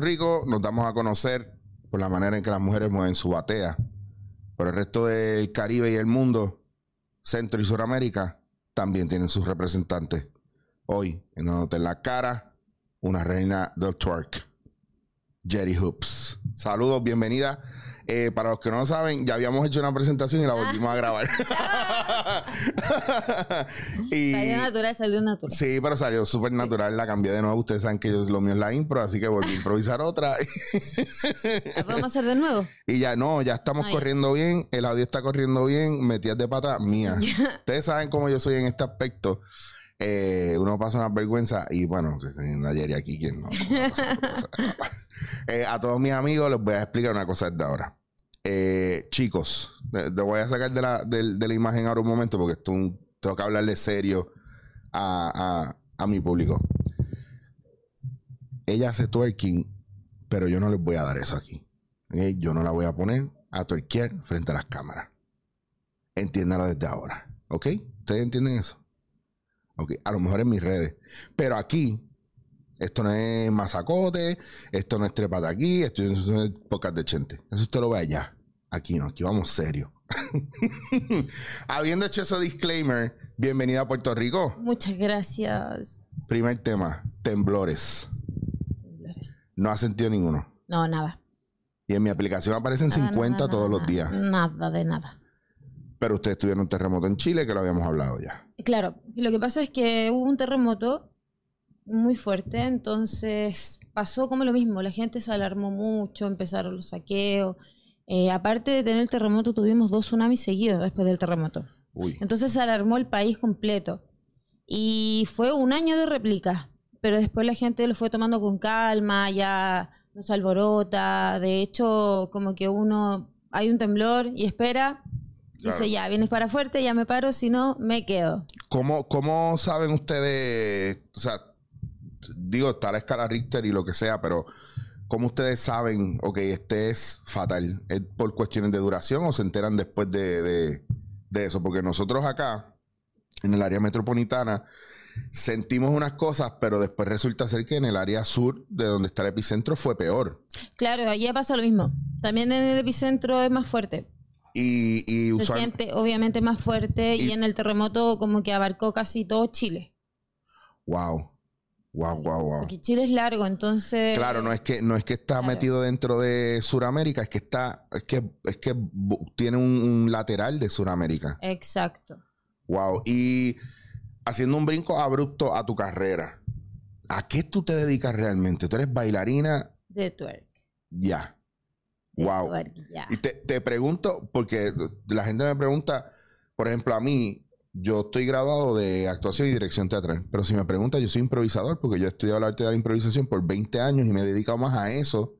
Rico nos damos a conocer por la manera en que las mujeres mueven su batea. Por el resto del Caribe y el mundo, Centro y Suramérica, también tienen sus representantes. Hoy, en en la cara, una reina del twerk, Jerry Hoops. Saludos, bienvenida eh, para los que no lo saben, ya habíamos hecho una presentación y la volvimos a grabar. y, salió natural, salió natural. Sí, pero salió súper natural. La cambié de nuevo. Ustedes saben que yo lo mío es la impro, así que volví a improvisar otra. ¿La podemos hacer de nuevo? Y ya no, ya estamos ah, corriendo bien. El audio está corriendo bien. Metías de pata mía. Ustedes saben cómo yo soy en este aspecto. Eh, uno pasa una vergüenza y bueno, ayer aquí quien no. Eh, a todos mis amigos les voy a explicar una cosa desde ahora. Eh, chicos, te, voy a sacar de la, imagen ahora un momento porque esto tengo que hablarle serio a, a, mi público. Ella hace twerking, pero yo no les voy a dar eso aquí. Yo no la voy a poner a twerkear frente a las cámaras. Entiéndalo desde ahora. ¿Ok? ¿Ustedes entienden eso? Ok, a lo mejor en mis redes. Pero aquí, esto no es masacote, esto no es trepata aquí, esto no es pocas de chente. Eso usted lo ve allá. Aquí no, aquí vamos serio. Habiendo hecho ese disclaimer, bienvenida a Puerto Rico. Muchas gracias. Primer tema, temblores. Temblores. No ha sentido ninguno. No, nada. Y en mi aplicación aparecen 50 todos los días. Nada de nada. Pero ustedes tuvieron un terremoto en Chile que lo habíamos hablado ya. Claro, lo que pasa es que hubo un terremoto muy fuerte, entonces pasó como lo mismo, la gente se alarmó mucho, empezaron los saqueos. Eh, aparte de tener el terremoto, tuvimos dos tsunamis seguidos después del terremoto. Entonces se alarmó el país completo. Y fue un año de réplica, pero después la gente lo fue tomando con calma, ya no se alborota. De hecho, como que uno, hay un temblor y espera, Dice, ya, vienes para fuerte, ya me paro, si no, me quedo. ¿Cómo, ¿Cómo saben ustedes, o sea, digo, está la escala Richter y lo que sea, pero ¿cómo ustedes saben, ok, este es fatal? ¿Es por cuestiones de duración o se enteran después de, de eso? Porque nosotros acá, en el área metropolitana, sentimos unas cosas, pero después resulta ser que en el área sur, de donde está el epicentro, fue peor. Claro, allí pasa lo mismo. También en el epicentro es más fuerte. Y, Se siente obviamente más fuerte y, en el terremoto como que abarcó casi todo Chile. Wow. Wow, wow, wow. Porque Chile es largo, entonces. Claro, no es que, no es que está metido dentro de Sudamérica, es que está, es que, es que tiene un, lateral de Sudamérica. Exacto. Wow. Y haciendo un brinco abrupto a tu carrera, ¿a qué tú te dedicas realmente? ¿Tú eres bailarina? De twerk. Ya. Wow. Y te, pregunto, porque la gente me pregunta, por ejemplo, a mí, yo estoy graduado de actuación y dirección teatral, pero si me pregunta, yo soy improvisador, porque yo he estudiado el arte de la improvisación por 20 años y me he dedicado más a eso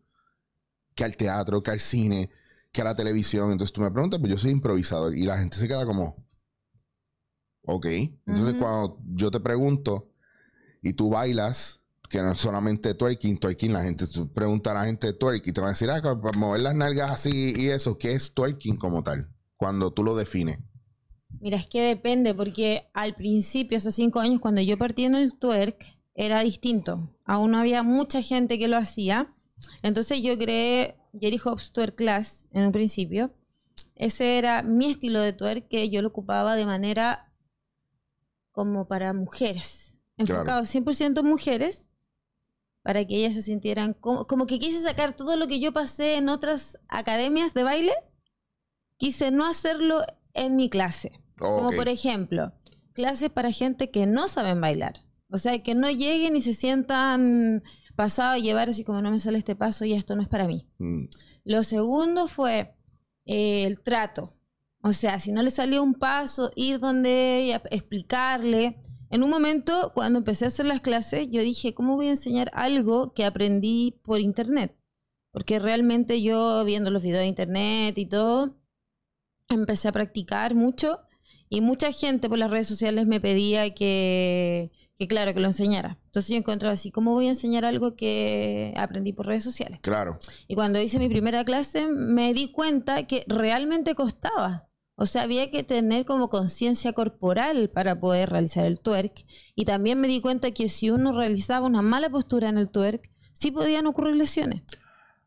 que al teatro, que al cine, que a la televisión. Entonces tú me preguntas, pues yo soy improvisador y la gente se queda como, ok. Entonces cuando yo te pregunto y tú bailas, que no es solamente twerking, twerking, la gente pregunta a la gente de twerking y te va a decir, ah, para mover las nalgas así y eso, ¿qué es twerking como tal? Cuando tú lo defines. Mira, es que depende, porque al principio, hace cinco años, cuando yo partí en el twerk, era distinto. Aún no había mucha gente que lo hacía. Entonces yo creé Jerry Hobbs Twerk Class en un principio. Ese era mi estilo de twerk que yo lo ocupaba de manera como para mujeres. Enfocado 100% en mujeres para que ellas se sintieran como, como que quise sacar todo lo que yo pasé en otras academias de baile, quise no hacerlo en mi clase. Como por ejemplo, clases para gente que no saben bailar. O sea, que no lleguen y se sientan pasados a llevar así como no me sale este paso y esto no es para mí. Mm. Lo segundo fue eh, el trato. O sea, si no le salió un paso, ir donde ella, explicarle en un momento, cuando empecé a hacer las clases, yo dije, ¿cómo voy a enseñar algo que aprendí por internet? Porque realmente yo, viendo los videos de internet y todo, empecé a practicar mucho y mucha gente por las redes sociales me pedía que, que claro, que lo enseñara. Entonces yo encontraba así, ¿cómo voy a enseñar algo que aprendí por redes sociales? Claro. Y cuando hice mi primera clase me di cuenta que realmente costaba. O sea, había que tener como conciencia corporal para poder realizar el twerk. Y también me di cuenta que si uno realizaba una mala postura en el twerk, sí podían ocurrir lesiones.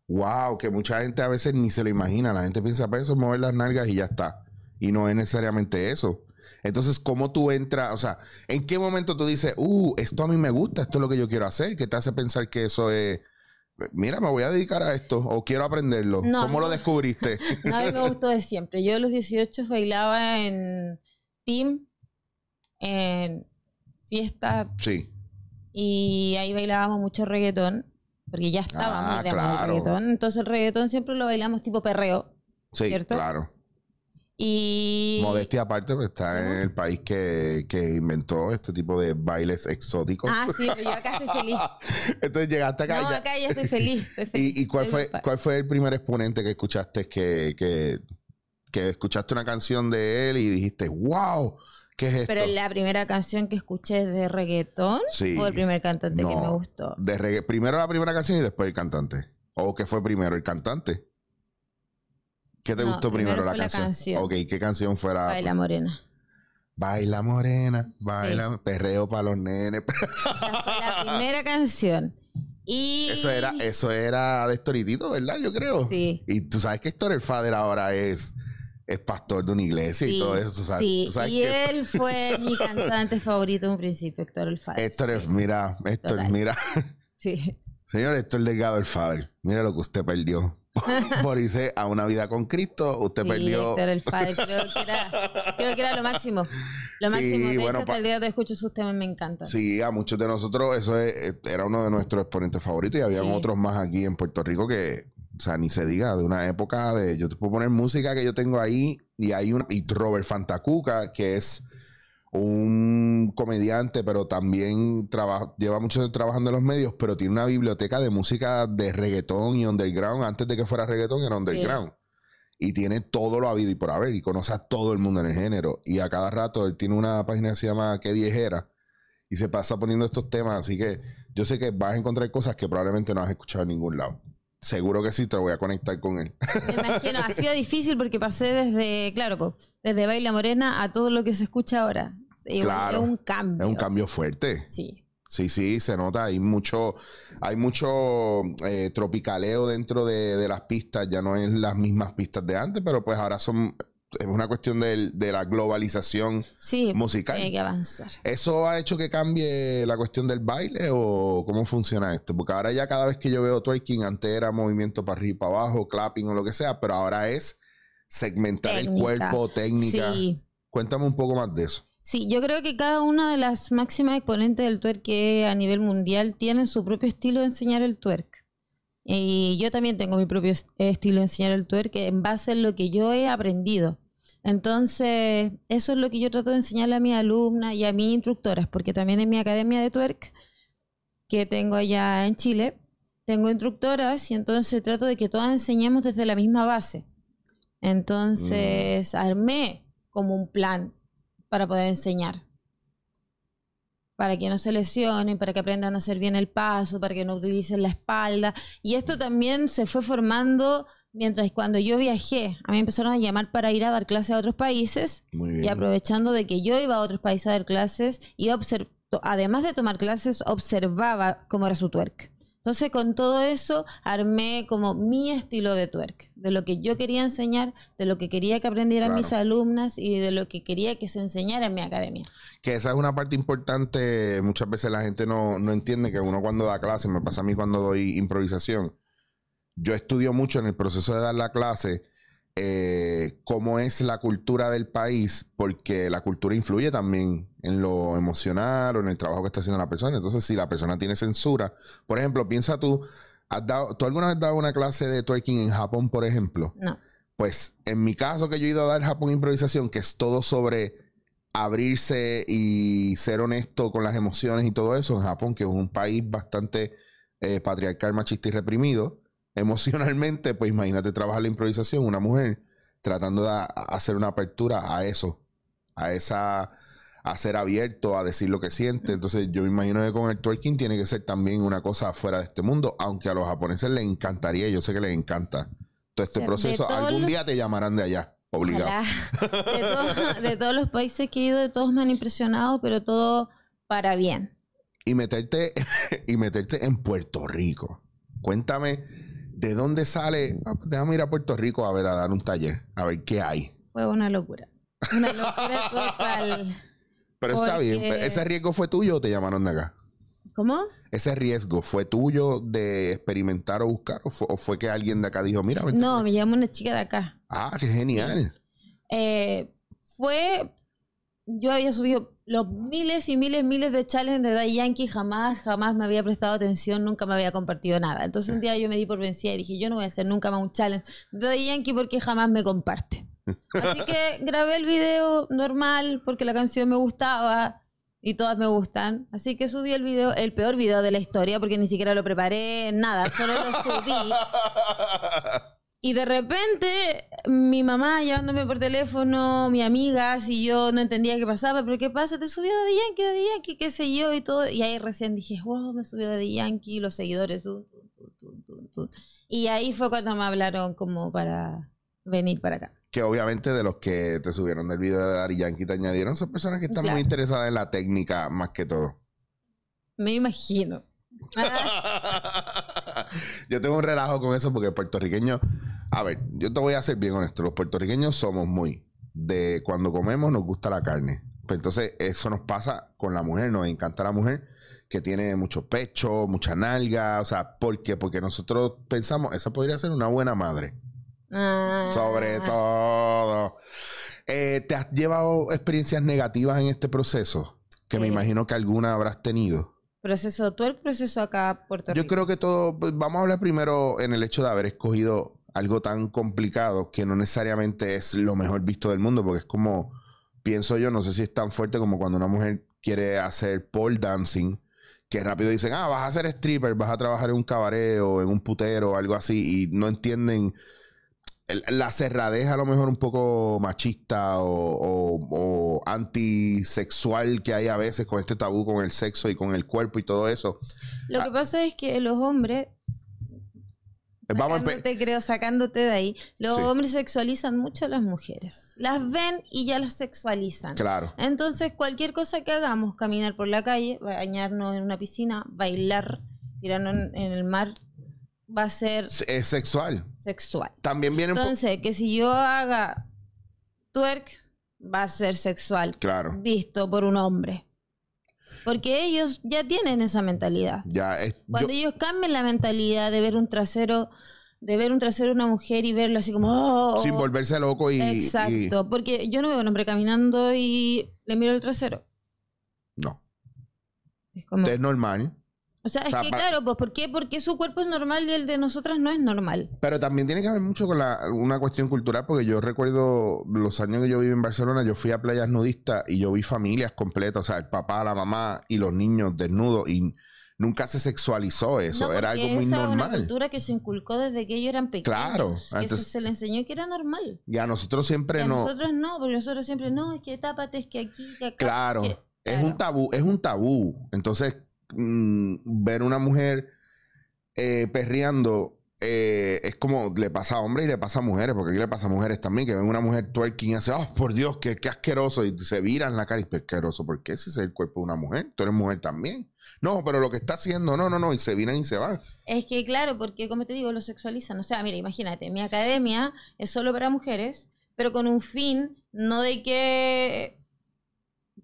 Wow, que mucha gente a veces ni se lo imagina. La gente piensa, para pues, eso mover las nalgas y ya está. Y no es necesariamente eso. Entonces, ¿cómo tú entras? O sea, ¿en qué momento tú dices, uh, esto a mí me gusta, esto es lo que yo quiero hacer? ¿Qué te hace pensar que eso es mira, me voy a dedicar a esto o quiero aprenderlo. ¿Cómo lo descubriste? No, a mí me gustó de siempre. Yo a los 18 bailaba en team, en fiesta. Sí. Y ahí bailábamos mucho reggaetón, porque ya estábamos ah, de reggaetón. Entonces el reggaetón siempre lo bailamos tipo perreo. Sí, ¿cierto? claro. Y... Modestia aparte, pues está en el país que, que, inventó este tipo de bailes exóticos. Ah, sí, pero yo acá estoy feliz. Entonces llegaste acá. No, acá ya estoy feliz. ¿Y, y cuál, fue, cuál fue el primer exponente que escuchaste que, que, que, escuchaste una canción de él y dijiste, wow, ¿qué es esto? Pero la primera canción que escuché de reggaetón sí. fue el primer cantante que me gustó. De Primero la primera canción y después el cantante. ¿O qué fue primero, el cantante? ¿Qué te gustó primero, la, canción? Ok, ¿qué canción fue la...? Baila Morena. Baila Morena, baila, perreo para los nenes. Esa fue la primera canción. Y... Eso era, eso era de Storitito, ¿verdad? Yo creo. Sí. Y tú sabes que Héctor el Fader ahora es, es pastor de una iglesia y todo eso. sabes, sí, y él fue mi cantante favorito en un principio, Héctor el Fader. Héctor, es, mira, Héctor, mira. Sí. Señor Héctor Delgado el Fader, mira lo que usted perdió. por irse a una vida con Cristo. Usted perdió. el Creo que, era, creo que era lo máximo. Lo máximo. De bueno, hecho, hasta el día de escucho sus temas me encantan. Sí, a muchos de nosotros eso era uno de nuestros exponentes favoritos y había otros más aquí en Puerto Rico que, o sea, ni se diga, de una época de. Yo te puedo poner música que yo tengo ahí y hay un. Y Robert Fantacuca, que es un comediante, pero también lleva mucho tiempo trabajando en los medios, pero tiene una biblioteca de música de reggaetón y underground. Antes de que fuera reggaetón, era underground. Y tiene todo lo habido y por haber, y conoce a todo el mundo en el género. Y a cada rato él tiene una página que se llama Qué Viejera, y se pasa poniendo estos temas. Así que yo sé que vas a encontrar cosas que probablemente no has escuchado en ningún lado. Seguro que sí, te voy a conectar con él. Me imagino, ha sido difícil porque pasé desde, claro, desde Baila Morena a todo lo que se escucha ahora. Claro, es un cambio. Es un cambio fuerte. Sí. Sí, sí, se nota. Hay mucho, hay mucho eh, tropicaleo dentro de, las pistas. Ya no es las mismas pistas de antes, pero pues ahora son es una cuestión de, la globalización sí, musical. Tiene que avanzar. ¿Eso ha hecho que cambie la cuestión del baile o cómo funciona esto? Porque ahora ya cada vez que yo veo twerking, antes era movimiento para arriba y para abajo, clapping o lo que sea, pero ahora es segmentar el cuerpo, técnica. Sí. Cuéntame un poco más de eso. Sí, yo creo que cada una de las máximas exponentes del twerk a nivel mundial tienen su propio estilo de enseñar el twerk. Y yo también tengo mi propio estilo de enseñar el twerk en base a lo que yo he aprendido. Entonces, eso es lo que yo trato de enseñarle a mis alumnas y a mis instructoras, porque también en mi academia de twerk, que tengo allá en Chile, tengo instructoras y entonces trato de que todas enseñemos desde la misma base. Entonces, mm. armé como un plan para poder enseñar para que no se lesionen, para que aprendan a hacer bien el paso, para que no utilicen la espalda. Y esto también se fue formando mientras cuando yo viajé, a mí empezaron a llamar para ir a dar clases a otros países y aprovechando de que yo iba a otros países a dar clases, iba además de tomar clases, observaba cómo era su twerk. Entonces con todo eso armé como mi estilo de twerk, de lo que yo quería enseñar, de lo que quería que aprendieran mis alumnas y de lo que quería que se enseñara en mi academia. Que esa es una parte importante, muchas veces la gente no, no entiende que uno cuando da clase, me pasa a mí cuando doy improvisación, yo estudio mucho en el proceso de dar la clase eh, cómo es la cultura del país, porque la cultura influye también en lo emocional o en el trabajo que está haciendo la persona. Entonces, si la persona tiene censura, por ejemplo, piensa tú, ¿has dado, ¿tú alguna vez has dado una clase de twerking en Japón, por ejemplo? No. Pues en mi caso que yo he ido a dar Japón improvisación, que es todo sobre abrirse y ser honesto con las emociones y todo eso, en Japón, que es un país bastante eh, patriarcal, machista y reprimido, emocionalmente, pues imagínate trabajar la improvisación, una mujer tratando de hacer una apertura a eso, a esa, a ser abierto, a decir lo que siente. Entonces yo me imagino que con el twerking tiene que ser también una cosa fuera de este mundo, aunque a los japoneses les encantaría, yo sé que les encanta todo este proceso. Algún día te llamarán de allá. Obligado. De, de todos los países que he ido, de todos me han impresionado, pero todo para bien. Y meterte, y meterte en Puerto Rico Cuéntame, ¿de dónde sale? Ah, pues déjame ir a Puerto Rico a ver, a dar un taller, a ver qué hay. Fue una locura. Una locura total. Pero está bien. ¿Ese riesgo fue tuyo o te llamaron de acá? ¿Cómo? ¿Ese riesgo fue tuyo de experimentar o buscar? ¿O fue, que alguien de acá dijo, mira, No, me llamó una chica de acá. Ah, qué genial. Eh, fue. Yo había subido los miles y miles, miles de challenges de Daddy Yankee. Jamás, jamás me había prestado atención, nunca me había compartido nada. Entonces un día yo me di por vencida y dije, yo no voy a hacer nunca más un challenge de Daddy Yankee porque jamás me comparte. Así que grabé el video normal porque la canción me gustaba y todas me gustan. Así que subí el video, el peor video de la historia, porque ni siquiera lo preparé, nada, solo lo subí. Y de repente, mi mamá llamándome por teléfono, mi amiga, si yo no entendía qué pasaba, pero ¿qué pasa? Te subió de Yankee, de Yankee, qué sé yo, y todo. Y ahí recién dije, wow, me subió de Yankee, los seguidores. y ahí fue cuando me hablaron como para venir para acá que obviamente de los que te subieron del video de Dari Yankee te añadieron son personas que están muy interesadas en la técnica más que todo. Me imagino. yo tengo un relajo con eso porque puertorriqueños, a ver, yo te voy a ser bien honesto, los puertorriqueños somos muy de cuando comemos nos gusta la carne. Pues entonces eso nos pasa con la mujer, nos encanta la mujer que tiene mucho pecho, mucha nalga, o sea, ¿por qué? Porque nosotros pensamos, esa podría ser una buena madre. Sobre ah. todo. Eh, ¿Te has llevado experiencias negativas en este proceso? Que me imagino que alguna habrás tenido. Proceso, el proceso acá Puerto Rico. Yo creo que todo, pues, vamos a hablar primero en el hecho de haber escogido algo tan complicado que no necesariamente es lo mejor visto del mundo, porque es como, pienso yo, no sé si es tan fuerte como cuando una mujer quiere hacer pole dancing, que rápido dicen, ah, vas a ser stripper, vas a trabajar en un cabaret o en un putero o algo así, y no entienden la cerradez a lo mejor un poco machista o, antisexual que hay a veces con este tabú con el sexo y con el cuerpo y todo eso. Lo que ah. pasa es que los hombres Vamos te creo, sacándote de ahí. Los hombres sexualizan mucho a las mujeres. Las ven y ya las sexualizan. Claro. Entonces, cualquier cosa que hagamos, caminar por la calle, bañarnos en una piscina, bailar, tirarnos en el mar, va a ser... Es sexual. Sexual. También viene... Entonces, que si yo haga twerk, va a ser sexual. Claro. Visto por un hombre. Porque ellos ya tienen esa mentalidad. Ya es, Cuando ellos cambian la mentalidad de ver un trasero, de ver un trasero de una mujer y verlo así como... Oh, Sin volverse loco y... Exacto. Porque yo no veo a un hombre caminando y le miro el trasero. No. Es como... Es normal. O sea, es que claro, pues ¿por qué? Porque su cuerpo es normal y el de nosotras no es normal. Pero también tiene que ver mucho con la, una cuestión cultural, porque yo recuerdo los años que yo viví en Barcelona, yo fui a playas nudistas y yo vi familias completas, o sea, el papá, la mamá y los niños desnudos y nunca se sexualizó eso, era algo muy esa normal. Es una cultura que se inculcó desde que ellos eran pequeños. Claro, entonces, se, le enseñó que era normal. Y a nosotros siempre no. A nosotros no, porque nosotros siempre no, es que tápate, es que aquí, que acá. Claro. Es un tabú, es un tabú. Entonces, Mm, ver una mujer eh, perreando eh, es como le pasa a hombres y le pasa a mujeres, porque aquí le pasa a mujeres también, que ven una mujer twerking y hace, oh, por Dios, qué, qué asqueroso, y se viran la cara y pues asqueroso, ¿por qué ese es el cuerpo de una mujer? Tú eres mujer también. No, pero lo que está haciendo, no, no, no, y se viran y se van. Es que claro, porque como te digo, lo sexualizan. O sea, mira, imagínate, mi academia es solo para mujeres, pero con un fin, no de que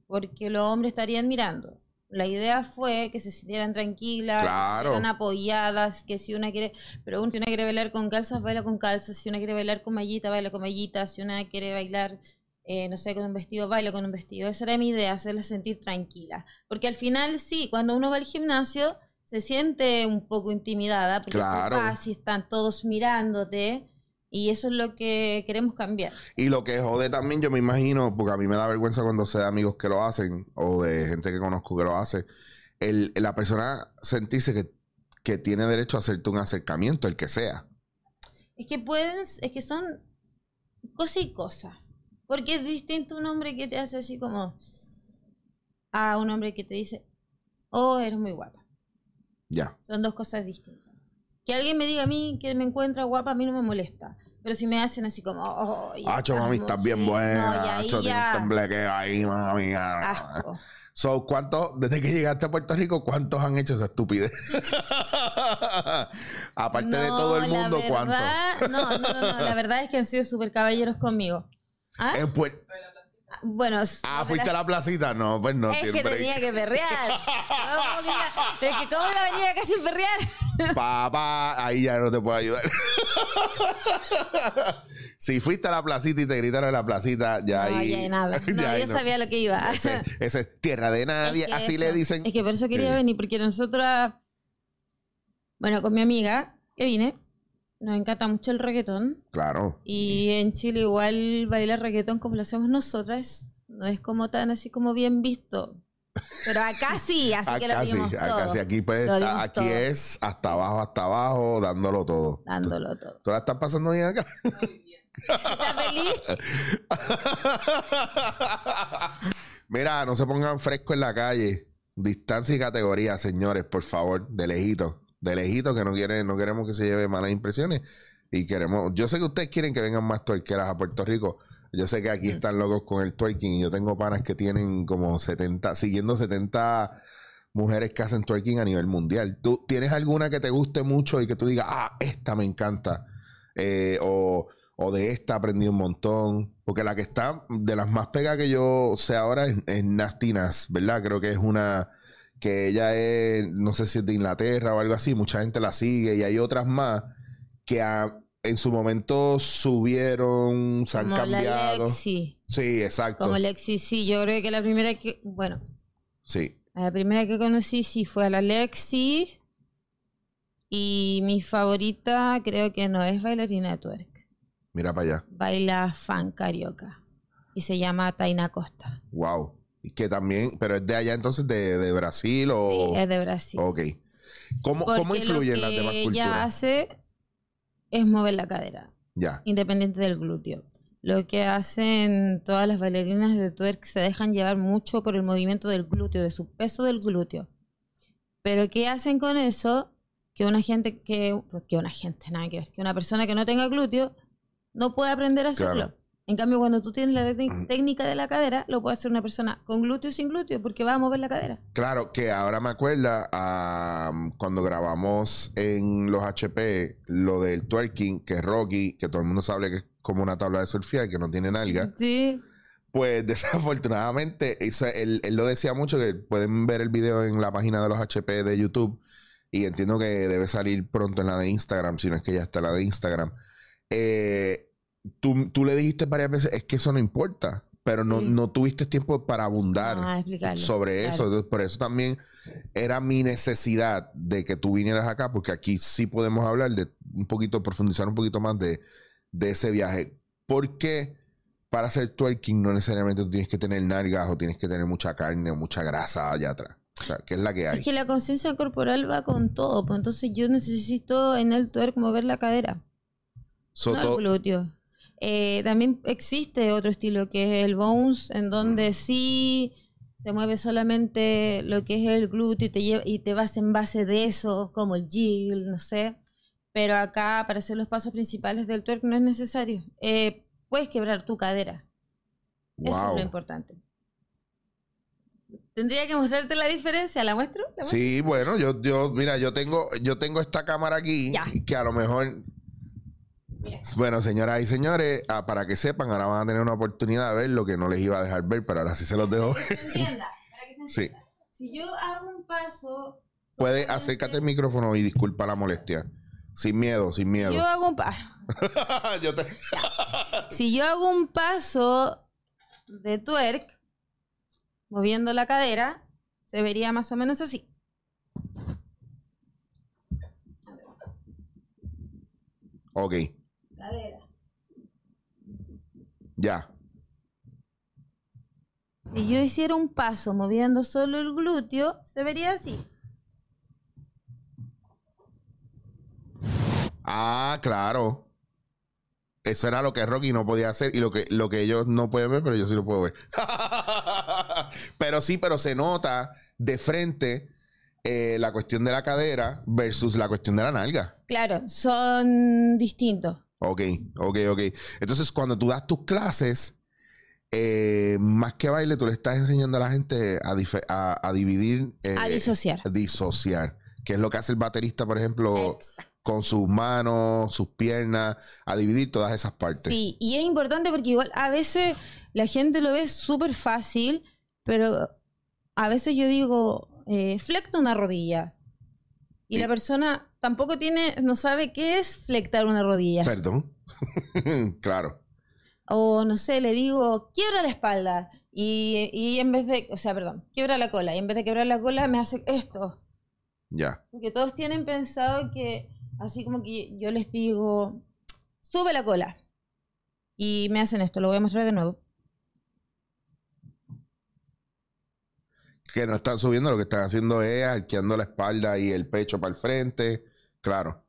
porque los hombres estarían mirando la idea fue que se sintieran tranquilas, que que apoyadas, que si una quiere, pero si una quiere bailar con calzas, baila con calzas, si una quiere bailar con mallita, baila con mallita, si una quiere bailar, eh, no sé, con un vestido, baila con un vestido. Esa era mi idea, hacerla sentir tranquila. Porque al final, sí, cuando uno va al gimnasio, se siente un poco intimidada, porque claro. si están todos mirándote, y eso es lo que queremos cambiar. Y lo que jode también, yo me imagino, porque a mí me da vergüenza cuando sé de amigos que lo hacen o de gente que conozco que lo hace, el, la persona sentirse que, que tiene derecho a hacerte un acercamiento, el que sea. Es que puedes, es que son cosa y cosa. Porque es distinto un hombre que te hace así como a un hombre que te dice, oh, eres muy guapa. Ya. Son dos cosas distintas. Que alguien me diga a mí que me encuentra guapa, a mí no me molesta. Pero si me hacen así como, oh, Acho, mami, estás bien buena. Acho, tienes tembleque ahí, mami. Asco. So, ¿cuántos, desde que llegaste a Puerto Rico, cuántos han hecho esa estupidez? Aparte de todo el mundo, ¿cuántos? no, no, no, no, la verdad es que han sido súper caballeros conmigo. ¿Ah? En Puerto bueno, ah, fuiste a la placita, no, pues no. Es que tenía que perrear. Pero que cómo iba a venir acá sin perrear. Papá, ahí ya no te puedo ayudar. si fuiste a la placita y te gritaron en la placita, ya no, ahí. Ya nada. No, yo sabía lo que iba. Ese, es tierra de nadie, así le dicen. Es que por eso quería venir, porque nosotros, bueno, con mi amiga que vine, nos encanta mucho el reggaetón. Claro. Y en Chile igual bailar reggaetón como lo hacemos nosotras. No es como tan así como bien visto. Pero acá sí, así que lo dimos sí, acá sí, aquí, pues, aquí es hasta abajo, hasta abajo, dándolo todo. Dándolo todo. ¿Tú la estás pasando bien acá? ¿Estás feliz? Mira, no se pongan fresco en la calle. Distancia y categoría, señores, por favor, de lejito de lejito que no quiere, no queremos que se lleve malas impresiones. Y queremos, yo sé que ustedes quieren que vengan más tuerqueras a Puerto Rico. Yo sé que aquí están locos con el twerking y yo tengo panas que tienen como 70, siguiendo 70 mujeres que hacen twerking a nivel mundial. ¿Tú tienes alguna que te guste mucho y que tú digas, ah, esta me encanta? Eh, o, o, de esta aprendí un montón. Porque la que está de las más pegas que yo sé ahora es, es Nastinas, ¿verdad? Creo que es una que ella es, no sé si es de Inglaterra o algo así, mucha gente la sigue y hay otras más que en su momento subieron, se han cambiado. Lexi. Sí, exacto. Como Lexi, sí, yo creo que la primera que, bueno. Sí. La primera que conocí sí fue a la Lexi. Y mi favorita creo que no es bailarina de twerk. Mira para allá. Baila fan carioca. Y se llama Taina Costa. Wow. Que también, pero es de allá entonces de, Brasil o. Sí, es de Brasil. Ok. ¿Cómo, ¿cómo influyen las demás culturas? Lo que ella hace es mover la cadera. Ya. Independiente del glúteo. Lo que hacen todas las bailarinas de twerk se dejan llevar mucho por el movimiento del glúteo, de su peso del glúteo. Pero ¿qué hacen con eso? Que una gente que, pues que una gente, nada que ver, que una persona que no tenga glúteo no puede aprender a hacerlo. En cambio, cuando tú tienes la mm. técnica de la cadera, lo puede hacer una persona con glúteo y sin glúteo, porque va a mover la cadera. Claro, que ahora me acuerda cuando grabamos en los HP lo del twerking, que es Rocky, que todo el mundo sabe que es como una tabla de surfear, que no tiene nalga. Sí. Pues desafortunadamente, él, él, lo decía mucho, que pueden ver el video en la página de los HP de YouTube, y entiendo que debe salir pronto en la de Instagram, si no es que ya está la de Instagram. Eh, tú, le dijiste varias veces, es que eso no importa, pero no, no tuviste tiempo para abundar sobre eso. por eso también era mi necesidad de que tú vinieras acá, porque aquí sí podemos hablar de un poquito, profundizar un poquito más de, ese viaje. Porque para hacer twerking no necesariamente tú tienes que tener nalgas o tienes que tener mucha carne o mucha grasa allá atrás. O sea, ¿qué es la que hay? Es que la conciencia corporal va con todo. Pues entonces yo necesito en el twerk mover la cadera. no el glúteo. Eh, también existe otro estilo que es el bounce, en donde sí se mueve solamente lo que es el glúteo y te, y te vas en base de eso, como el jiggle, no sé. Pero acá, para hacer los pasos principales del twerk, no es necesario. Eh, puedes quebrar tu cadera. Eso es lo importante. Tendría que mostrarte la diferencia, ¿la muestro? Sí, bueno, yo, yo, mira, yo tengo, yo tengo esta cámara aquí que a lo mejor bueno, señoras y señores, ah, para que sepan, ahora van a tener una oportunidad de ver lo que no les iba a dejar ver, pero ahora sí se los dejo ver. Sí. Si yo hago un paso. Puede acércate el micrófono y disculpa la molestia. Sin miedo, sin miedo. Yo hago un paso. si yo hago un paso de twerk, moviendo la cadera, se vería más o menos así. Ok. Ya. Si yo hiciera un paso moviendo solo el glúteo, se vería así. Ah, claro. Eso era lo que Rocky no podía hacer y lo que, lo que ellos no pueden ver, pero yo sí lo puedo ver. pero sí, pero se nota de frente eh, la cuestión de la cadera versus la cuestión de la nalga. Claro, son distintos. Ok, ok, ok. Entonces, cuando tú das tus clases, eh, más que baile, tú le estás enseñando a la gente a, dividir. Eh, a disociar. Disociar. Que es lo que hace el baterista, por ejemplo, con sus manos, sus piernas, a dividir todas esas partes. Sí, y es importante porque igual a veces la gente lo ve súper fácil, pero a veces yo digo, eh, flecta una rodilla. Y la persona tampoco tiene, no sabe qué es flectar una rodilla. Perdón. claro. O no sé, le digo, quiebra la espalda. Y, y, en vez de, o sea, perdón, quiebra la cola. Y en vez de quebrar la cola, me hace esto. Ya. Porque todos tienen pensado que, así como que yo les digo, sube la cola. Y me hacen esto, lo voy a mostrar de nuevo. que no están subiendo, lo que están haciendo es arqueando la espalda y el pecho para el frente. Claro.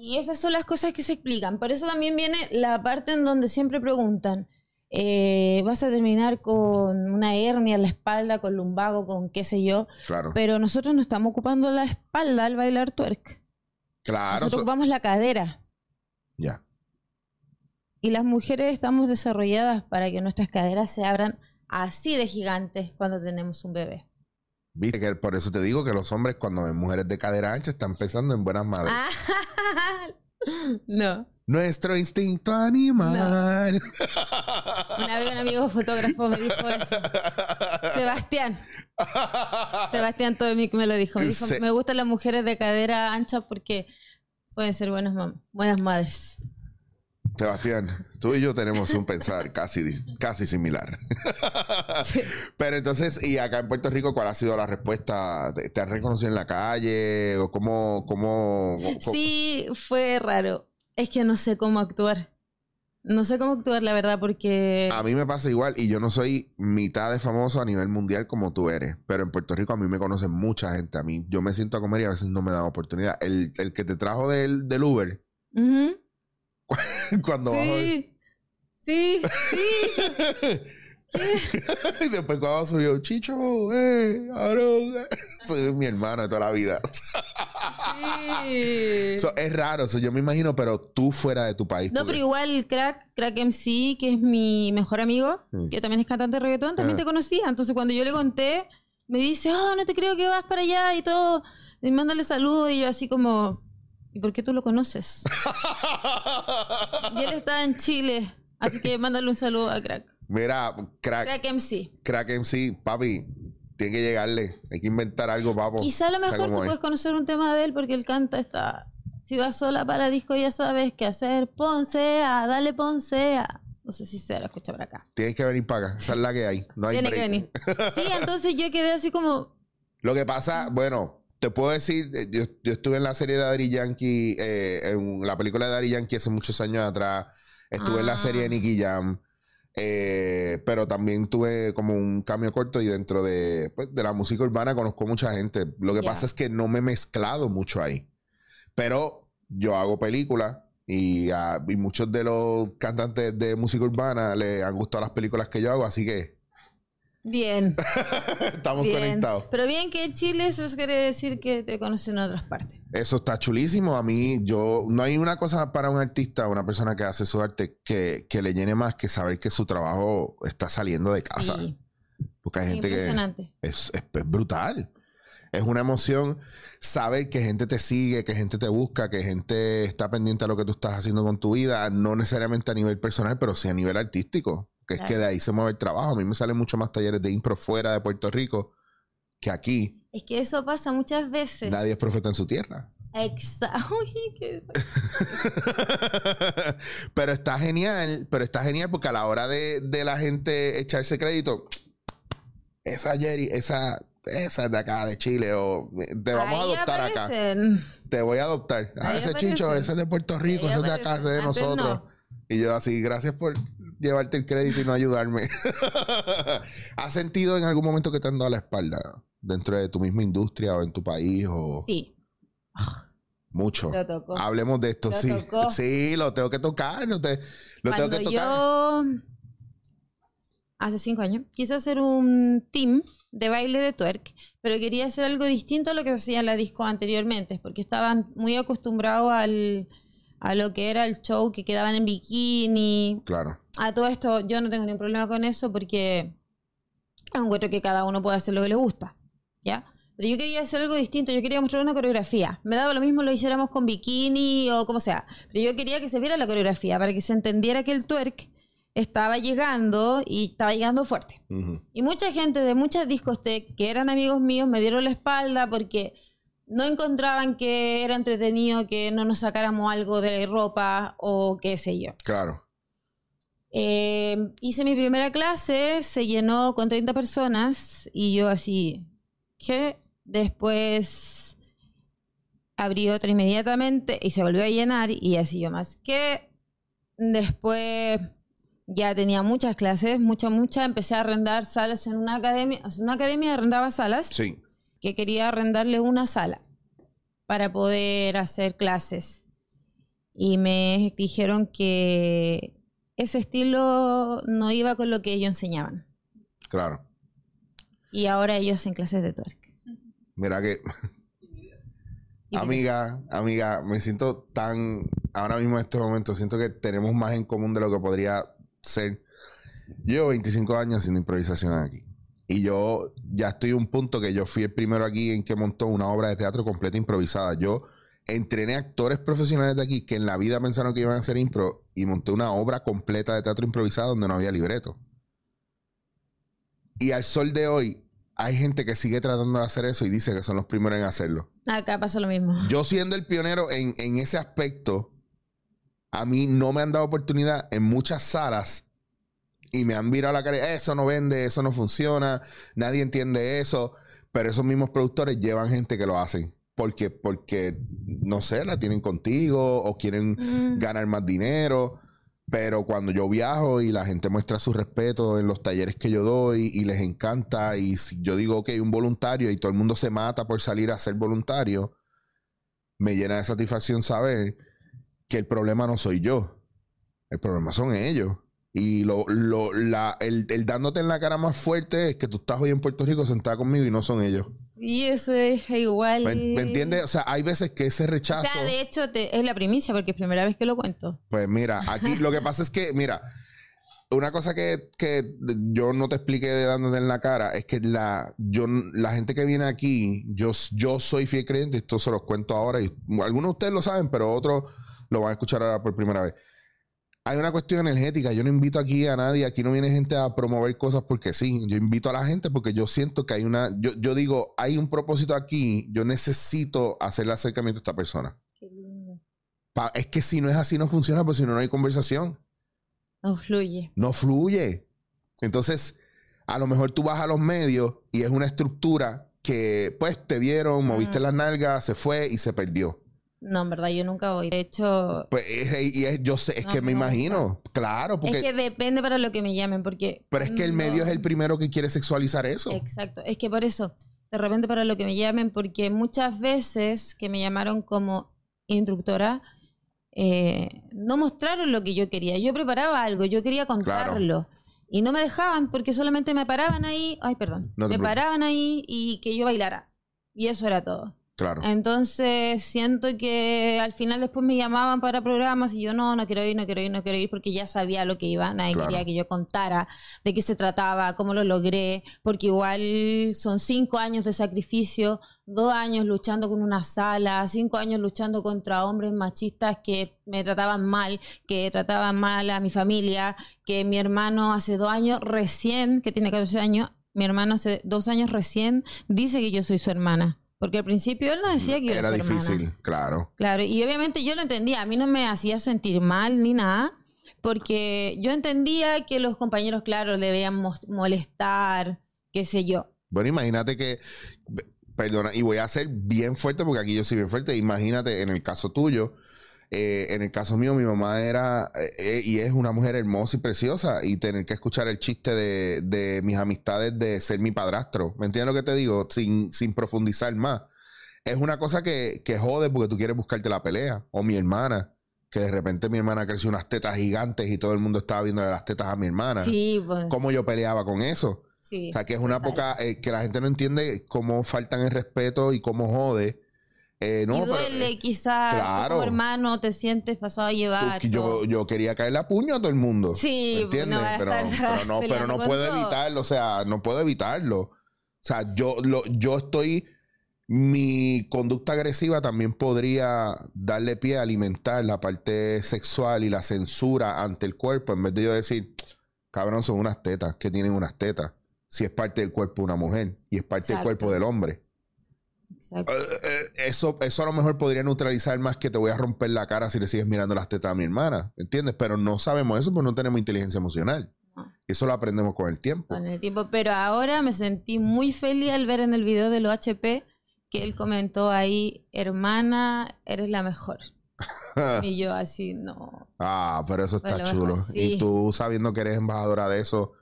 Y esas son las cosas que se explican. Por eso también viene la parte en donde siempre preguntan, eh, vas a terminar con una hernia en la espalda, con lumbago, con qué sé yo. Claro. Pero nosotros no estamos ocupando la espalda al bailar twerk. Claro. Nosotros ocupamos la cadera. Ya. Y las mujeres estamos desarrolladas para que nuestras caderas se abran así de gigantes cuando tenemos un bebé. Viste que por eso te digo que los hombres cuando ven mujeres de cadera ancha están pensando en buenas madres. no. Nuestro instinto animal. Una vez un amigo fotógrafo me dijo eso. Sebastián. Sebastián Tomik me lo dijo. Me dijo, me gustan las mujeres de cadera ancha porque pueden ser buenas, buenas madres. Sebastián, tú y yo tenemos un pensar casi, casi similar. Pero entonces, ¿y acá en Puerto Rico cuál ha sido la respuesta? ¿Te, han reconocido en la calle? ¿O cómo, cómo, Sí, fue raro. Es que no sé cómo actuar. No sé cómo actuar, la verdad, porque... A mí me pasa igual y yo no soy mitad de famoso a nivel mundial como tú eres, pero en Puerto Rico a mí me conocen mucha gente. A mí yo me siento a comer y a veces no me dan oportunidad. El, que te trajo del, del Uber, cuando sí. Sí, sí. y después cuando subió Chicho, eh, ahora soy mi hermano de toda la vida. sí. es raro, eso yo me imagino, pero tú fuera de tu país. No, pero igual Crack, Crack MC, que es mi mejor amigo, que también es cantante de reggaetón, también te conocía. Entonces cuando yo le conté, me dice, oh, no te creo que vas para allá y todo. Y mándale saludos y yo así como, ¿Y por qué tú lo conoces? y él está en Chile. Así que mándale un saludo a Crack. Mira, Crack. Crack MC. Crack MC, papi. Tiene que llegarle. Hay que inventar algo, papo. Quizá a lo mejor tú puedes conocer un tema de él porque él canta esta. Si vas sola para disco, ya sabes qué hacer. Poncea, dale poncea. No sé si se la escucha por acá. Tienes que venir para acá. Esa es la que hay. No hay Tiene que venir. Sí, entonces yo quedé así como. Lo que pasa, bueno, te puedo decir, eh, yo, estuve en la serie de Daddy Yankee, eh, en la película de Daddy Yankee hace muchos años atrás. Estuve en la serie de ah. Nicky Jam. Eh, pero también tuve como un cambio corto y dentro de, pues, de la música urbana conozco mucha gente. Lo que pasa es que no me he mezclado mucho ahí. Pero yo hago películas y, y muchos de los cantantes de música urbana les han gustado las películas que yo hago, así que Bien. Estamos conectados. Pero bien que en Chile eso quiere decir que te conocen en otras partes. Eso está chulísimo. A mí, yo, no hay una cosa para un artista, una persona que hace su arte, que, le llene más que saber que su trabajo está saliendo de casa. Porque hay gente que es, es, brutal. Es una emoción saber que gente te sigue, que gente te busca, que gente está pendiente a lo que tú estás haciendo con tu vida, no necesariamente a nivel personal, pero sí a nivel artístico que es que de ahí se mueve el trabajo. A mí me salen mucho más talleres de impro fuera de Puerto Rico que aquí. Es que eso pasa muchas veces. Nadie es profeta en su tierra. Exacto. pero está genial, pero está genial porque a la hora de, de la gente echarse crédito, esa Jerry, esa, esa de acá de Chile, o te vamos a adoptar acá. Te voy a adoptar. Ah, ese chincho, ese es de Puerto Rico, ese es de acá, ese es de nosotros. Y yo así, gracias por llevarte el crédito y no ayudarme. ¿Has sentido en algún momento que te han dado la espalda dentro de tu misma industria o en tu país? O... Sí. Mucho. Hablemos de esto, sí. Sí, lo tengo que tocar. Lo, tengo que tocar. Yo, hace cinco años, quise hacer un team de baile de twerk, pero quería hacer algo distinto a lo que hacía en la disco anteriormente, porque estaban muy acostumbrados al a lo que era el show que quedaban en bikini. Claro. A todo esto yo no tengo ningún problema con eso porque encuentro que cada uno puede hacer lo que le gusta, ¿ya? Pero yo quería hacer algo distinto, yo quería mostrar una coreografía. Me daba lo mismo lo hiciéramos con bikini o como sea, pero yo quería que se viera la coreografía para que se entendiera que el twerk estaba llegando y estaba llegando fuerte. Y mucha gente de muchas discotecas que eran amigos míos me dieron la espalda porque no encontraban que era entretenido que no nos sacáramos algo de ropa o qué sé yo. Claro. Eh, hice mi primera clase, se llenó con 30 personas y yo así, ¿qué? Después abrí otra inmediatamente y se volvió a llenar y así yo más. Que después ya tenía muchas clases, mucha, mucha. Empecé a arrendar salas en una academia. En una academia arrendaba salas. Sí. Que quería arrendarle una sala para poder hacer clases. Y me dijeron que ese estilo no iba con lo que ellos enseñaban. Claro. Y ahora ellos hacen clases de twerk. Mira que. amiga, amiga, me siento tan. Ahora mismo en este momento, siento que tenemos más en común de lo que podría ser. Yo llevo 25 años haciendo improvisación aquí. Y yo ya estoy en un punto que yo fui el primero aquí en que montó una obra de teatro completa improvisada. Yo entrené actores profesionales de aquí que en la vida pensaron que iban a hacer impro y monté una obra completa de teatro improvisado donde no había libreto. Y al sol de hoy, hay gente que sigue tratando de hacer eso y dice que son los primeros en hacerlo. Acá pasa lo mismo. Yo siendo el pionero en, ese aspecto, a mí no me han dado oportunidad en muchas salas y me han virado la cara. Eso no vende, eso no funciona, nadie entiende eso. Pero esos mismos productores llevan gente que lo hacen. Porque, porque no sé, la tienen contigo o quieren mm. ganar más dinero. Pero cuando yo viajo y la gente muestra su respeto en los talleres que yo doy y les encanta, y si yo digo que hay un voluntario y todo el mundo se mata por salir a ser voluntario, me llena de satisfacción saber que el problema no soy yo. El problema son ellos. Y lo, lo, la, el, el, dándote en la cara más fuerte es que tú estás hoy en Puerto Rico sentada conmigo y no son ellos. Y eso es igual. ¿Me, entiendes? O sea, hay veces que ese rechazo. O sea, de hecho, es la primicia porque es primera vez que lo cuento. Pues mira, aquí lo que pasa es que, mira, una cosa que, que, yo no te expliqué de dándote en la cara es que la, yo, la gente que viene aquí, yo, yo soy fiel creyente, esto se los cuento ahora y algunos de ustedes lo saben, pero otros lo van a escuchar ahora por primera vez hay una cuestión energética. Yo no invito aquí a nadie, aquí no viene gente a promover cosas porque sí. Yo invito a la gente porque yo siento que hay una. Yo, digo, hay un propósito aquí. Yo necesito hacer el acercamiento a esta persona. Qué lindo. es que si no es así, no funciona, pues si no, no hay conversación. No fluye. No fluye. Entonces, a lo mejor tú vas a los medios y es una estructura que, pues, te vieron, moviste las nalgas, se fue y se perdió. No, en verdad, yo nunca voy. De hecho. Pues y es, yo sé, es que me imagino. Claro, porque. Es que depende para lo que me llamen, porque. Pero es que el medio es el primero que quiere sexualizar eso. Exacto. Es que por eso, de repente para lo que me llamen, porque muchas veces que me llamaron como instructora, eh, no mostraron lo que yo quería. Yo preparaba algo, yo quería contarlo. Y no me dejaban porque solamente me paraban ahí. Ay, perdón. me paraban ahí y que yo bailara. Y eso era todo. Entonces siento que al final después me llamaban para programas y yo no, no quiero ir, no quiero ir, no quiero ir porque ya sabía lo que iba, nadie quería que yo contara de qué se trataba, cómo lo logré, porque igual son cinco años de sacrificio, dos años luchando con una sala, cinco años luchando contra hombres machistas que me trataban mal, que trataban mal a mi familia, que mi hermano hace dos años recién, que tiene 14 años, mi hermano hace dos años recién dice que yo soy su hermana. Porque al principio él no decía que era difícil, claro. Claro, y obviamente yo lo entendía, a mí no me hacía sentir mal ni nada, porque yo entendía que los compañeros, claro, le debían molestar, qué sé yo. Bueno, imagínate que, perdona, y voy a ser bien fuerte porque aquí yo soy bien fuerte, imagínate en el caso tuyo, eh, en el caso mío, mi mamá era eh, eh, y es una mujer hermosa y preciosa y tener que escuchar el chiste de, mis amistades de ser mi padrastro. ¿Me entiendes lo que te digo? Sin, sin profundizar más. Es una cosa que, que jode porque tú quieres buscarte la pelea. O mi hermana, que de repente mi hermana creció unas tetas gigantes y todo el mundo estaba viendo las tetas a mi hermana. Sí, pues. ¿Cómo yo peleaba con eso? Sí, o sea, que es una época que la gente no entiende cómo faltan el respeto y cómo jode Eh, no, y duele, quizás claro, como hermano te sientes pasado a llevar. yo, yo, quería caerle a puño a todo el mundo. Sí, ¿entiendes? pero, no, pero no puedo evitarlo, o sea, no puedo evitarlo. O sea, yo, lo, yo estoy mi conducta agresiva también podría darle pie a alimentar la parte sexual y la censura ante el cuerpo, en vez de yo decir, cabrón, son unas tetas, que tienen unas tetas, si es parte del cuerpo de una mujer y es parte del cuerpo del hombre. Exacto. Eh, eh, eso, eso a lo mejor podría neutralizar más que te voy a romper la cara si le sigues mirando las tetas a mi hermana, ¿entiendes? Pero no sabemos eso porque no tenemos inteligencia emocional. Eso lo aprendemos con el tiempo. Con el tiempo, pero ahora me sentí muy feliz al ver en el video de los HP que él comentó ahí, hermana, eres la mejor. y yo así, no. Ah, pero eso está chulo. Y tú sabiendo que eres embajadora de eso,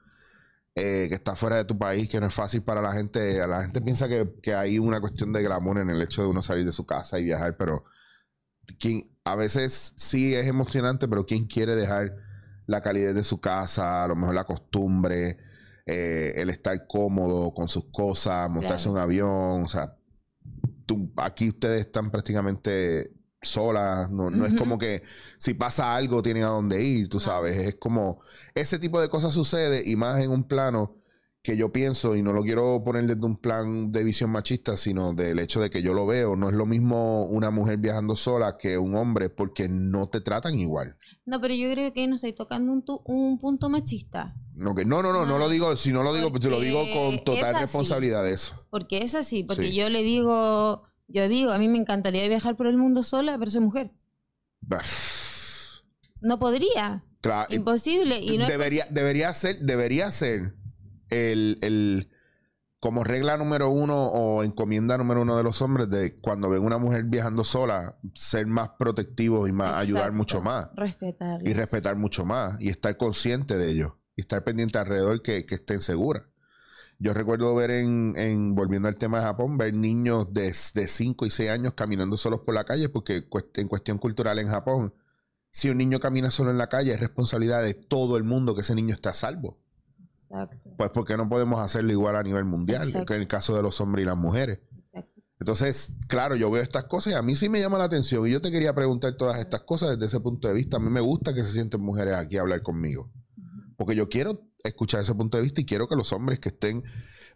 eh, que está fuera de tu país, que no es fácil para la gente. La gente piensa que, que, hay una cuestión de glamour en el hecho de uno salir de su casa y viajar, pero quien, a veces sí es emocionante, pero ¿quién quiere dejar la calidez de su casa, a lo mejor la costumbre, eh, el estar cómodo con sus cosas, montarse un avión, o sea, aquí ustedes están prácticamente solas, no, no es como que si pasa algo tienen a dónde ir, tú sabes, es como ese tipo de cosas sucede y más en un plano que yo pienso, y no lo quiero poner desde un plan de visión machista, sino del hecho de que yo lo veo, no es lo mismo una mujer viajando sola que un hombre porque no te tratan igual. No, pero yo creo que no estoy tocando un, un punto machista. No, no, no, no, no, lo digo, si no lo digo, pues te lo digo con total responsabilidad de eso. Porque es así, porque yo le digo, yo digo, a mí me encantaría viajar por el mundo sola, pero soy mujer. no podría. Imposible. Y debería, debería ser, debería ser el, el, como regla número uno o encomienda número uno de los hombres de cuando ven una mujer viajando sola, ser más protectivos y más, ayudar mucho más. Respetar. Y respetar mucho más y estar consciente de ello estar pendiente alrededor que, que estén seguras. Yo recuerdo ver en, volviendo al tema de Japón, ver niños de, de 5 y 6 años caminando solos por la calle, porque en cuestión cultural en Japón, si un niño camina solo en la calle, es responsabilidad de todo el mundo que ese niño esté a salvo. Exacto. Pues porque no podemos hacerlo igual a nivel mundial, que en el caso de los hombres y las mujeres. Exacto. Entonces, claro, yo veo estas cosas y a mí sí me llama la atención. Y yo te quería preguntar todas estas cosas desde ese punto de vista. A mí me gusta que se sienten mujeres aquí a hablar conmigo. Porque yo quiero escuchar ese punto de vista y quiero que los hombres que estén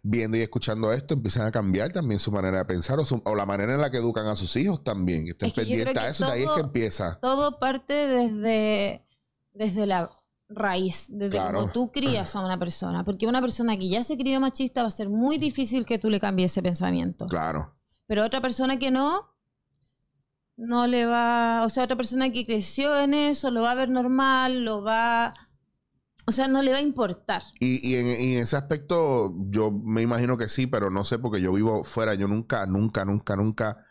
viendo y escuchando esto empiecen a cambiar también su manera de pensar o, la manera en la que educan a sus hijos también. Estén pendientes a eso, de ahí es que empieza. Todo parte desde, desde la raíz, desde cuando tú crías a una persona. Porque una persona que ya se crió machista va a ser muy difícil que tú le cambies ese pensamiento. Claro. Pero otra persona que no, no le va, o sea, otra persona que creció en eso, lo va a ver normal, lo va o sea, no le va a importar. Y, y, en, ese aspecto, yo me imagino que sí, pero no sé, porque yo vivo fuera. Yo nunca, nunca, nunca, nunca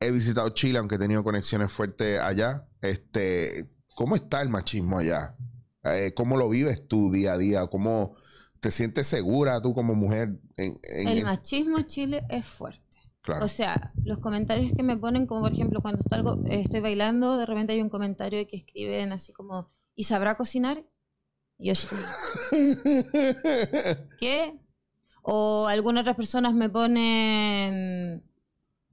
he visitado Chile, aunque he tenido conexiones fuertes allá. Este, ¿Cómo está el machismo allá? Eh, ¿Cómo lo vives tú día a día? ¿Cómo te sientes segura tú como mujer? el machismo en Chile es fuerte. Claro. O sea, los comentarios que me ponen, como por ejemplo cuando estoy bailando, de repente hay un comentario que escriben así como, ¿y sabrá cocinar? Yo ¿qué? O algunas otras personas me ponen,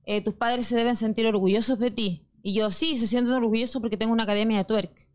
eh, tus padres se deben sentir orgullosos de ti. Y yo, sí, se sienten orgullosos porque tengo una academia de twerk.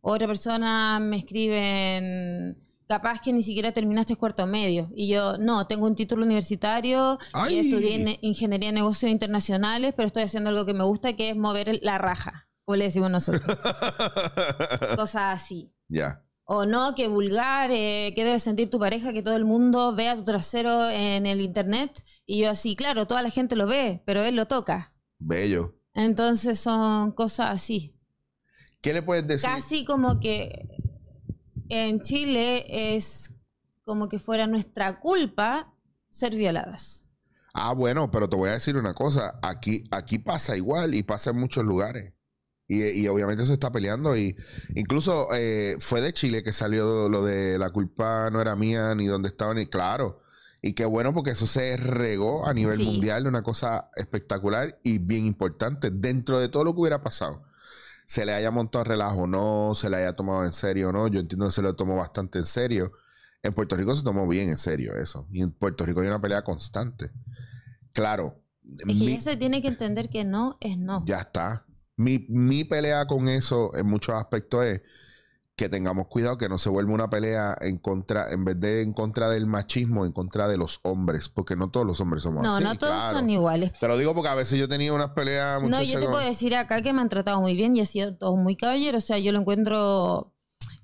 Otra persona me escriben, capaz que ni siquiera terminaste cuarto medio. Y yo, no, tengo un título universitario y estudié ingeniería de negocios internacionales, pero estoy haciendo algo que me gusta, que es mover la raja, como le decimos nosotros. Cosas así. Ya. O no, que vulgar, eh, que debe sentir tu pareja, que todo el mundo vea tu trasero en el internet. Y yo así, claro, toda la gente lo ve, pero él lo toca. Bello. Entonces son cosas así. ¿Qué le puedes decir? Casi como que en Chile es como que fuera nuestra culpa ser violadas. Ah, bueno, pero te voy a decir una cosa. Aquí, aquí pasa igual y pasa en muchos lugares. Y, obviamente se está peleando. Y incluso eh, fue de Chile que salió lo de la culpa no era mía ni dónde estaba ni claro. Y qué bueno porque eso se regó a nivel mundial de una cosa espectacular y bien importante dentro de todo lo que hubiera pasado. Se le haya montado relajo no, se le haya tomado en serio no. Yo entiendo que se lo tomó bastante en serio. En Puerto Rico se tomó bien en serio eso. Y en Puerto Rico hay una pelea constante. Claro, Es que ya se tiene que entender que no es no. Ya está. Mi, mi pelea con eso en muchos aspectos es que tengamos cuidado que no se vuelva una pelea en contra, en vez de en contra del machismo, en contra de los hombres, porque no todos los hombres somos así. No, no todos son iguales. Te lo digo porque a veces yo he tenido unas peleas. No, yo te puedo decir acá que me han tratado muy bien y he sido todos muy caballeros. O sea, yo lo encuentro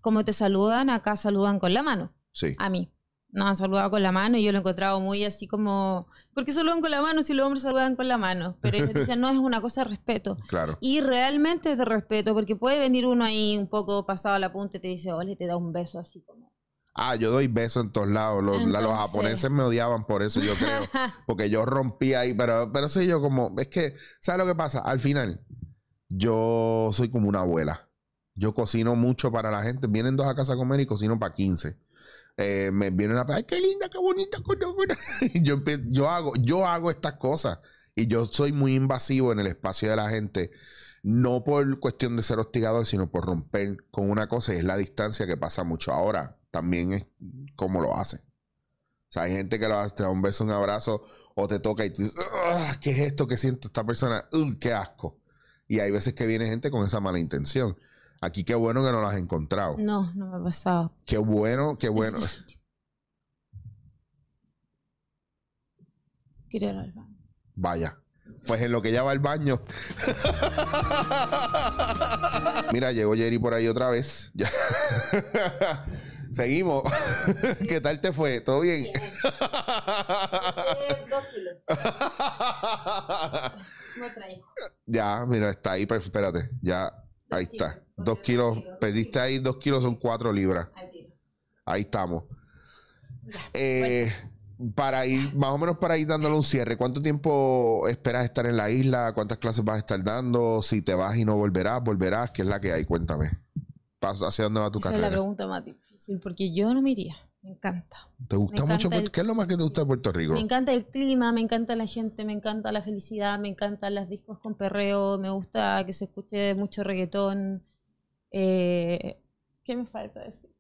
como te saludan, acá saludan con la mano. Sí. A mí nos han saludado con la mano y yo lo he encontrado muy así como, ¿por qué saludan con la mano si los hombres saludan con la mano? Pero ellos dicen, no, es una cosa de respeto. Claro. Y realmente es de respeto, porque puede venir uno ahí un poco pasado a la punta y te dice, y te da un beso así como... Ah, yo doy besos en todos lados. Los, los japoneses me odiaban por eso, yo creo. porque yo rompí ahí, pero, pero soy yo como, es que, ¿sabes lo que pasa? Al final, yo soy como una abuela. Yo cocino mucho para la gente. Vienen dos a casa a comer y cocino para 15 eh, me vienen a ay, qué linda, qué bonita. yo, yo, hago, yo hago estas cosas y yo soy muy invasivo en el espacio de la gente, no por cuestión de ser hostigador, sino por romper con una cosa y es la distancia que pasa mucho. Ahora, también es como lo hace. O sea, hay gente que lo hace, te da un beso, un abrazo o te toca y tú dices, ¿qué es esto que siente esta persona? ¡Qué asco! Y hay veces que viene gente con esa mala intención. Aquí qué bueno que no lo has encontrado. No, no me ha pasado. Qué bueno, qué bueno. Quiero ir al baño. Vaya. Pues en lo que ya va al baño. Mira, llegó Jerry por ahí otra vez. Seguimos. ¿Qué tal te fue? ¿Todo bien? Dos kilos. Ya, mira, está ahí. Espérate. Ya, ahí está. Dos kilos, pediste ahí dos kilos, son cuatro libras. Ahí estamos. Eh, para ir, más o menos para ir dándole un cierre, ¿cuánto tiempo esperas estar en la isla? ¿Cuántas clases vas a estar dando? Si te vas y no volverás, volverás, ¿qué es la que hay? Cuéntame. ¿Hacia dónde va tu carrera? Esa es la pregunta más difícil, porque yo no me iría. Me encanta. ¿Te gusta mucho? ¿Qué es lo más que te gusta de Puerto Rico? Me encanta el clima, me encanta la gente, me encanta la felicidad, me encantan las discos con perreo, me gusta que se escuche mucho reggaetón. Eh, ¿Qué me falta decir?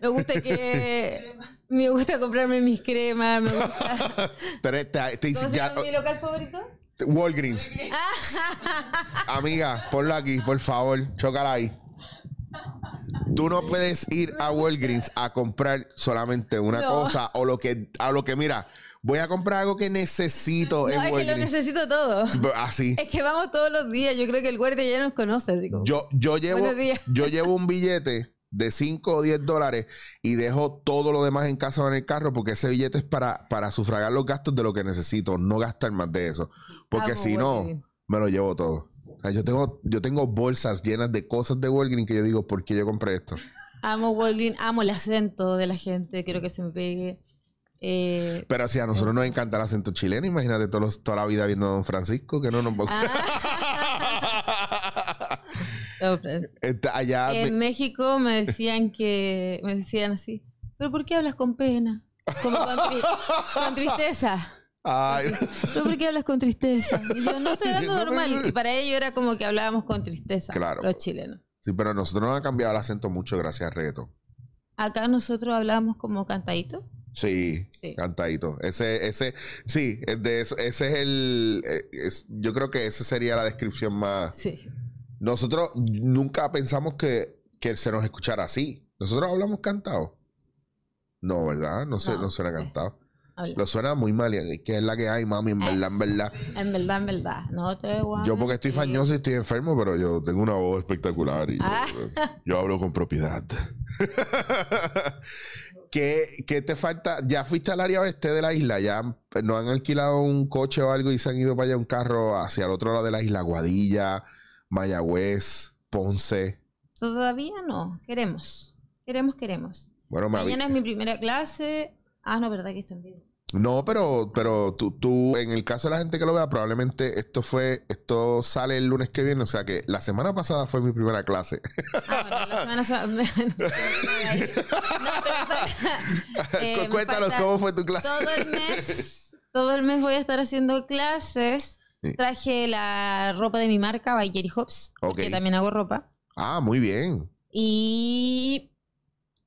Me gusta que. me gusta comprarme mis cremas, me gusta. ¿Cómo se llama mi local favorito? Walgreens. Amiga, ponlo aquí, por favor. Chócala ahí. Tú no puedes ir a Walgreens a comprar solamente una cosa o lo que, a lo que mira voy a comprar algo que necesito no, es que lo necesito todo. Así. Es que vamos todos los días. Yo creo que el guardia ya nos conoce. Así como, yo, yo, llevo, yo llevo un billete de 5 o 10 dólares y dejo todo lo demás en casa o en el carro porque ese billete es para, para sufragar los gastos de lo que necesito, no gastar más de eso. Porque ah, si no, me lo llevo todo. Yo, tengo, yo tengo bolsas llenas de cosas de Walgreens que yo digo, ¿por qué yo compré esto? Amo Walgreens, amo el acento de la gente, quiero que se me pegue. Eh, Pero si a nosotros nos encanta el acento chileno, imagínate todos toda la vida viendo a Don Francisco, que no nos ah. allá en México me decían que, me decían así, ¿pero por qué hablas con pena? Como con, tristeza. ¿Pero por qué hablas con tristeza? Y yo no estoy hablando normal. Y para ellos era como que hablábamos con tristeza. Claro. Los chilenos. Sí, pero nosotros nos han cambiado el acento mucho gracias al reggaetón. Acá nosotros hablábamos como cantadito. Sí, cantadito. Ese, ese, sí, de eso, ese es el, eh, yo creo que esa sería la descripción más. Sí. Nosotros nunca pensamos que, que se nos escuchara así. Nosotros hablamos cantado. No, ¿verdad? No, sé, no suena cantado. Lo suena muy mal, que es la que hay, mami, en verdad, en verdad. En verdad, en verdad. No te voy Yo porque estoy fañoso y estoy enfermo, pero yo tengo una voz espectacular y yo, ah. yo hablo con propiedad. ¿Qué, te falta? ¿Ya fuiste al área oeste de la isla? ¿Ya no han alquilado un coche o algo y se han ido para allá un carro hacia el otro lado de la isla? Guadilla, Mayagüez, Ponce. Todavía no. Queremos. Queremos, queremos. Bueno, Mañana es mi primera clase. Ah, no, verdad que están bien. No, pero, pero tú, tú, en el caso de la gente que lo vea, probablemente esto fue, esto sale el lunes que viene, o sea que la semana pasada fue mi primera clase. Ah, bueno, la semana Cuéntanos cómo fue tu clase. Todo el mes, todo el mes voy a estar haciendo clases. Traje la ropa de mi marca, by Jerry Hobbs, que también hago ropa. Ah, muy bien. Y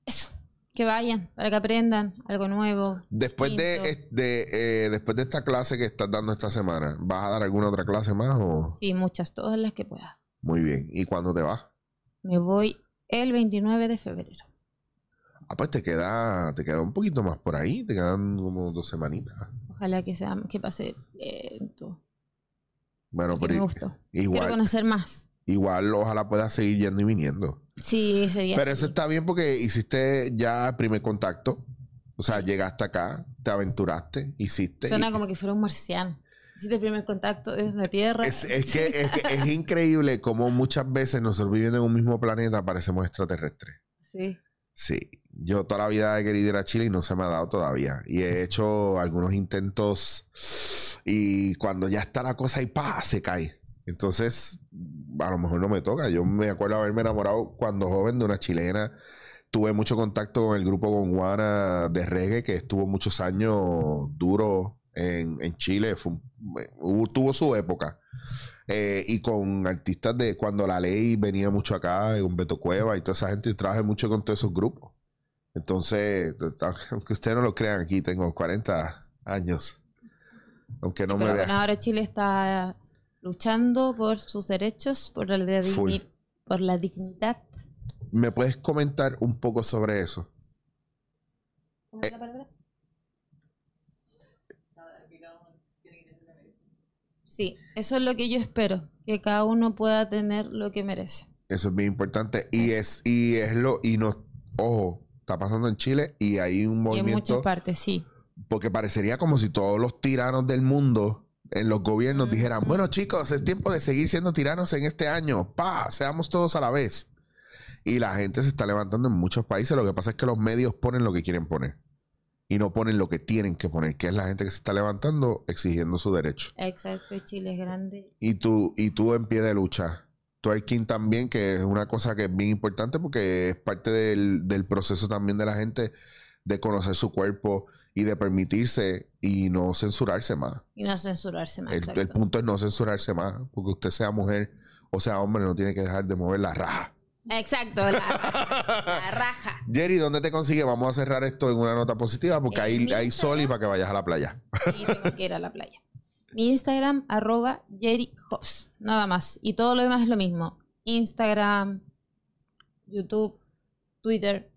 eso. Que vayan, para que aprendan algo nuevo. Después de, de eh, después de esta clase que estás dando esta semana, ¿vas a dar alguna otra clase más o? Sí, muchas, todas las que pueda. Muy bien. ¿Y cuándo te vas? Me voy el 29 de febrero. Ah, pues te queda, te queda un poquito más por ahí, te quedan como dos semanitas. Ojalá que sea, que pase lento. Bueno, pero me gustó. igual. Quiero conocer más. Igual, ojalá puedas seguir yendo y viniendo. Sí, sería. Pero eso está bien porque hiciste ya el primer contacto. O sea, llegaste acá, te aventuraste, hiciste. Suena como que fuera un marciano. Hiciste el primer contacto desde la Tierra. Es, que, es, es increíble cómo muchas veces nosotros viviendo en un mismo planeta parecemos extraterrestres. Sí. Sí, yo toda la vida he querido ir a Chile y no se me ha dado todavía. Y he hecho algunos intentos y cuando ya está la cosa y pa, se cae. Entonces, a lo mejor no me toca. Yo me acuerdo haberme enamorado cuando joven de una chilena. Tuve mucho contacto con el grupo Gonguana de reggae que estuvo muchos años duro en, Chile. tuvo su época. Eh, y con artistas de cuando la ley venía mucho acá, con Beto Cueva y toda esa gente, y trabajé mucho con todos esos grupos. Entonces, aunque ustedes no lo crean, aquí tengo 40 años. Aunque no me vean. ahora Chile está luchando por sus derechos, por la, por la dignidad. ¿Me puedes comentar un poco sobre eso? ¿Cómo es la palabra? Sí, eso es lo que yo espero, que cada uno pueda tener lo que merece. Eso es bien importante y es y es lo y no ojo, está pasando en Chile y hay un movimiento y en muchas partes, sí. Porque parecería como si todos los tiranos del mundo en los gobiernos dijeran, bueno chicos, es tiempo de seguir siendo tiranos en este año, pa, seamos todos a la vez. Y la gente se está levantando en muchos países, lo que pasa es que los medios ponen lo que quieren poner y no ponen lo que tienen que poner, que es la gente que se está levantando exigiendo su derecho. Exacto, Chile es grande. Y tú, y tú en pie de lucha. Twerking también, que es una cosa que es bien importante porque es parte del, proceso también de la gente de conocer su cuerpo y de permitirse y no censurarse más. Y no censurarse más. El, el punto es no censurarse más, porque usted sea mujer o sea hombre, no tiene que dejar de mover la raja. Exacto, la, raja. Jerry, ¿dónde te consigue? Vamos a cerrar esto en una nota positiva porque hay, hay sol y para que vayas a la playa. Sí, tengo que ir a la playa. Mi Instagram, arroba Jerry Hobbs. Nada más. Y todo lo demás es lo mismo. Instagram, YouTube, Twitter,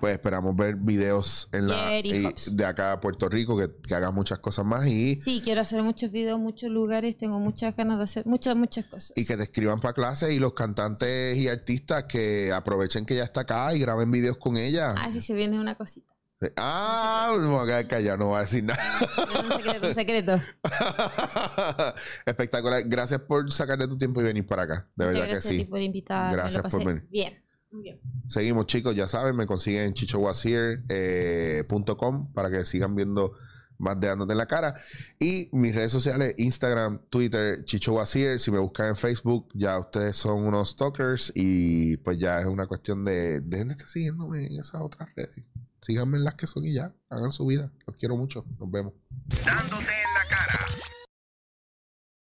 pues esperamos ver videos en la, de acá a Puerto Rico que, que hagan muchas cosas más y... Sí, quiero hacer muchos videos, muchos lugares, tengo muchas ganas de hacer muchas, muchas cosas. Y que te escriban para clases y los cantantes y artistas que aprovechen que ella está acá y graben videos con ella. Ah, sí, se viene una cosita. Ah, no a callado, no voy a decir nada. un secreto, un secreto. Espectacular. Gracias por sacarle tu tiempo y venir para acá. De verdad que sí. por invitar. Gracias por venir. Bien. Seguimos, chicos, ya saben, me consiguen en chichowasier.com eh, para que sigan viendo más de dándote en la cara. Y mis redes sociales, Instagram, Twitter, Chicho Si me buscan en Facebook, ya ustedes son unos stalkers y pues ya es una cuestión de dejen de estar siguiéndome en esas otras redes. Síganme en las que son y ya, hagan su vida. Los quiero mucho. Nos vemos. Dándote en la cara.